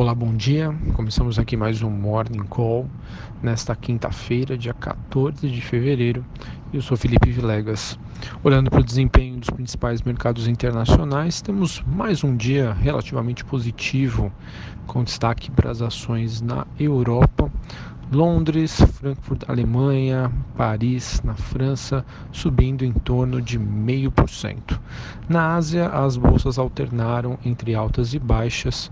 Olá, bom dia. Começamos aqui mais um Morning Call nesta quinta-feira, dia 14 de fevereiro. Eu sou Felipe Vilegas. Olhando para o desempenho dos principais mercados internacionais, temos mais um dia relativamente positivo, com destaque para as ações na Europa. Londres, Frankfurt, Alemanha, Paris, na França, subindo em torno de 0,5%. Na Ásia, as bolsas alternaram entre altas e baixas,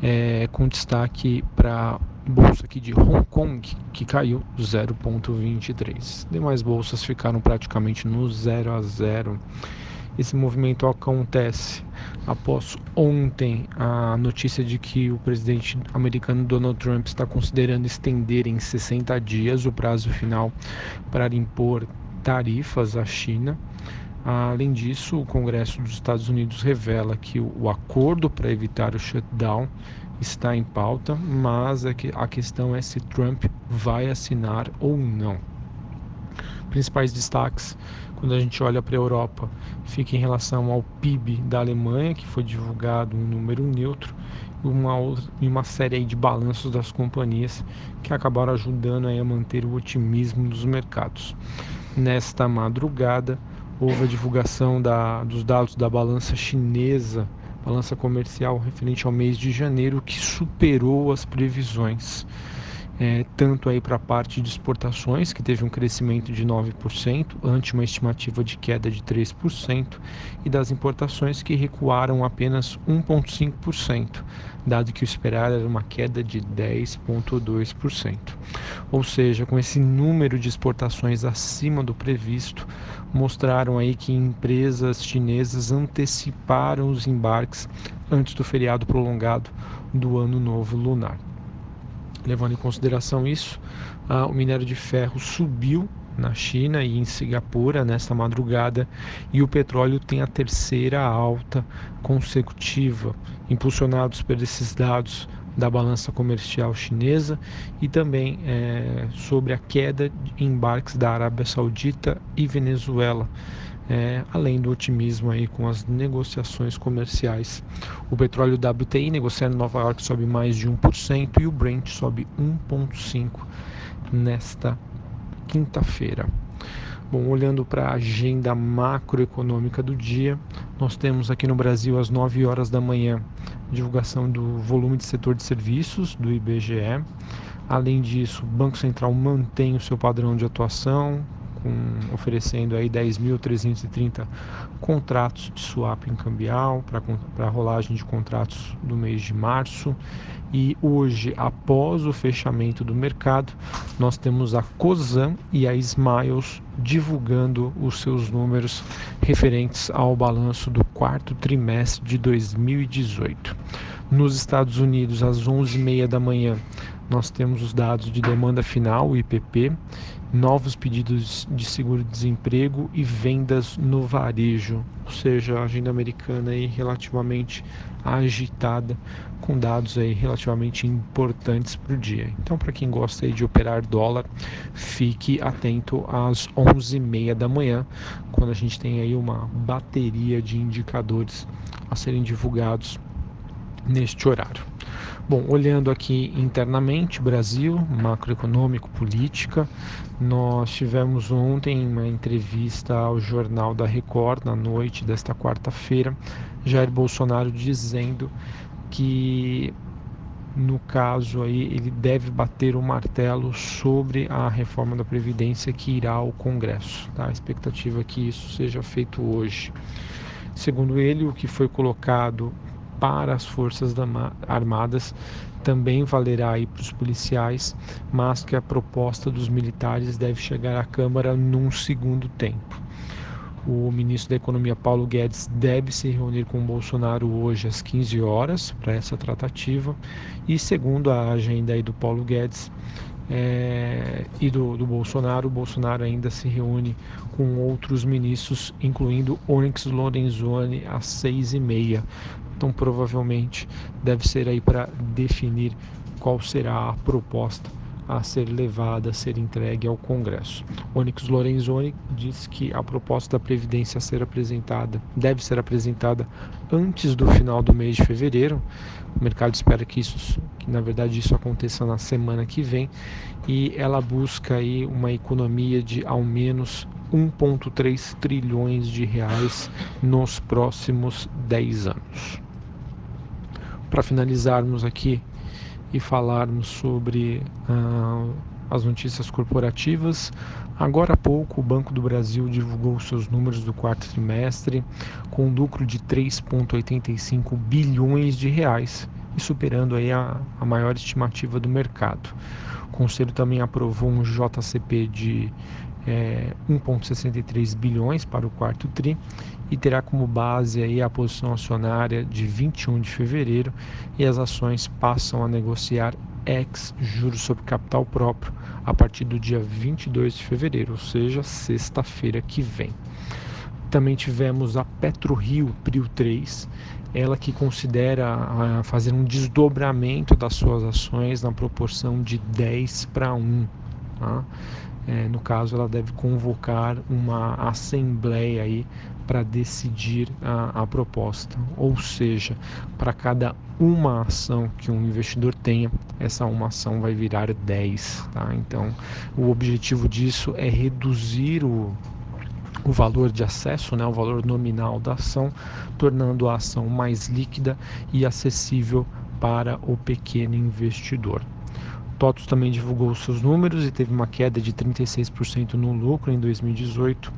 é, com destaque para a bolsa aqui de Hong Kong, que caiu 0,23. Demais bolsas ficaram praticamente no 0 a 0. Esse movimento acontece após ontem a notícia de que o presidente americano Donald Trump está considerando estender em 60 dias o prazo final para impor tarifas à China. Além disso, o Congresso dos Estados Unidos revela que o acordo para evitar o shutdown está em pauta, mas é a questão é se Trump vai assinar ou não. Principais destaques quando a gente olha para a Europa, fica em relação ao PIB da Alemanha, que foi divulgado um número neutro, e uma, outra, uma série de balanços das companhias que acabaram ajudando a manter o otimismo dos mercados. Nesta madrugada, houve a divulgação da, dos dados da balança chinesa, balança comercial referente ao mês de janeiro, que superou as previsões é, tanto aí para a parte de exportações, que teve um crescimento de 9%, ante uma estimativa de queda de 3%, e das importações que recuaram apenas 1,5%, dado que o esperado era uma queda de 10,2%. Ou seja, com esse número de exportações acima do previsto, mostraram aí que empresas chinesas anteciparam os embarques antes do feriado prolongado do Ano Novo Lunar. Levando em consideração isso, ah, o minério de ferro subiu na China e em Singapura nesta madrugada e o petróleo tem a terceira alta consecutiva, impulsionados por esses dados da balança comercial chinesa e também é, sobre a queda de embarques da Arábia Saudita e Venezuela é, além do otimismo aí com as negociações comerciais. O petróleo WTI negociando em Nova York sobe mais de 1% e o Brent sobe 1,5% nesta quinta-feira. Bom, olhando para a agenda macroeconômica do dia, nós temos aqui no Brasil às 9 horas da manhã divulgação do volume de setor de serviços do IBGE. Além disso, o Banco Central mantém o seu padrão de atuação, com, oferecendo aí 10.330 contratos de swap em cambial para a rolagem de contratos do mês de março. E hoje, após o fechamento do mercado, nós temos a COSAN e a Smiles divulgando os seus números referentes ao balanço do quarto trimestre de 2018. Nos Estados Unidos, às 11h30 da manhã, nós temos os dados de demanda final, IPP, novos pedidos de seguro-desemprego e vendas no varejo, ou seja, a agenda americana aí relativamente agitada, com dados aí relativamente importantes para o dia. Então, para quem gosta aí de operar dólar, fique atento às 11h30 da manhã, quando a gente tem aí uma bateria de indicadores a serem divulgados neste horário. Bom, olhando aqui internamente, Brasil, macroeconômico, política, nós tivemos ontem uma entrevista ao Jornal da Record, na noite desta quarta-feira, Jair Bolsonaro dizendo que no caso aí ele deve bater o martelo sobre a reforma da previdência que irá ao Congresso. Tá? A expectativa é que isso seja feito hoje. Segundo ele, o que foi colocado para as Forças Armadas também valerá aí para os policiais, mas que a proposta dos militares deve chegar à Câmara num segundo tempo. O ministro da Economia Paulo Guedes deve se reunir com Bolsonaro hoje às 15 horas para essa tratativa e segundo a agenda aí do Paulo Guedes é, e do, do Bolsonaro, o Bolsonaro ainda se reúne com outros ministros, incluindo Onyx Lorenzoni às seis e meia então provavelmente deve ser aí para definir qual será a proposta a ser levada, a ser entregue ao Congresso. Onyx Lorenzoni disse que a proposta da Previdência ser apresentada, deve ser apresentada antes do final do mês de fevereiro. O mercado espera que isso, que na verdade isso aconteça na semana que vem e ela busca aí uma economia de ao menos 1,3 trilhões de reais nos próximos 10 anos. Para finalizarmos aqui e falarmos sobre uh, as notícias corporativas, agora há pouco o Banco do Brasil divulgou seus números do quarto trimestre com lucro de 3,85 bilhões de reais e superando aí a, a maior estimativa do mercado. O Conselho também aprovou um JCP de é, 1,63 bilhões para o quarto TRI e terá como base aí a posição acionária de 21 de fevereiro e as ações passam a negociar ex juros sobre capital próprio a partir do dia 22 de fevereiro, ou seja, sexta-feira que vem. Também tivemos a PetroRio Prio 3, ela que considera ah, fazer um desdobramento das suas ações na proporção de 10 para 1. Tá? É, no caso, ela deve convocar uma assembleia aí para decidir a, a, proposta. Ou seja, para cada uma ação que um investidor tenha, essa uma ação vai virar 10. Tá? Então, o objetivo disso é reduzir o, o valor de acesso, né, o valor nominal da ação, tornando a ação mais líquida e acessível para o pequeno investidor. TOTUS também divulgou seus números e teve uma queda de 36% no lucro em 2018.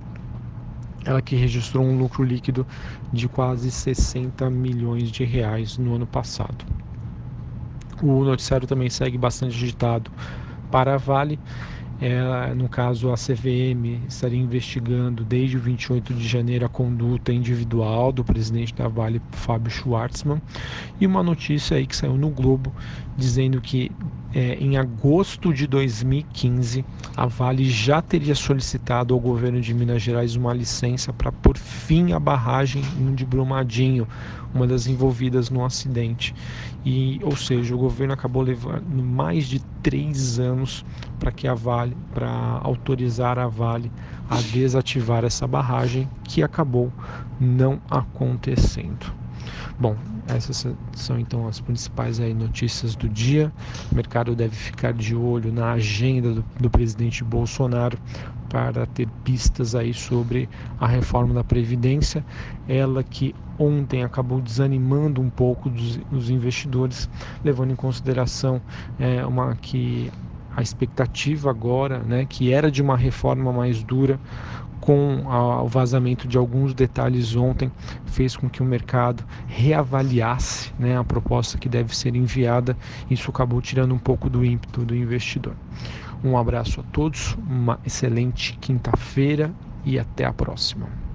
Ela que registrou um lucro líquido de quase 60 milhões de reais no ano passado. O noticiário também segue bastante agitado para a Vale é, no caso, a CVM estaria investigando desde o 28 de janeiro a conduta individual do presidente da Vale, Fábio Schwartzman, e uma notícia aí que saiu no Globo dizendo que é, em agosto de 2015 a Vale já teria solicitado ao governo de Minas Gerais uma licença para pôr fim à barragem de Brumadinho, uma das envolvidas no acidente. E, ou seja, o governo acabou levando mais de três anos para que a Vale, para autorizar a Vale a desativar essa barragem, que acabou não acontecendo. Bom, essas são então as principais aí notícias do dia. O mercado deve ficar de olho na agenda do, do presidente Bolsonaro para ter pistas aí sobre a reforma da Previdência. Ela que ontem acabou desanimando um pouco dos, dos investidores, levando em consideração é, uma que a expectativa agora, né, que era de uma reforma mais dura, com o vazamento de alguns detalhes ontem, fez com que o mercado reavaliasse né, a proposta que deve ser enviada. Isso acabou tirando um pouco do ímpeto do investidor. Um abraço a todos, uma excelente quinta-feira e até a próxima.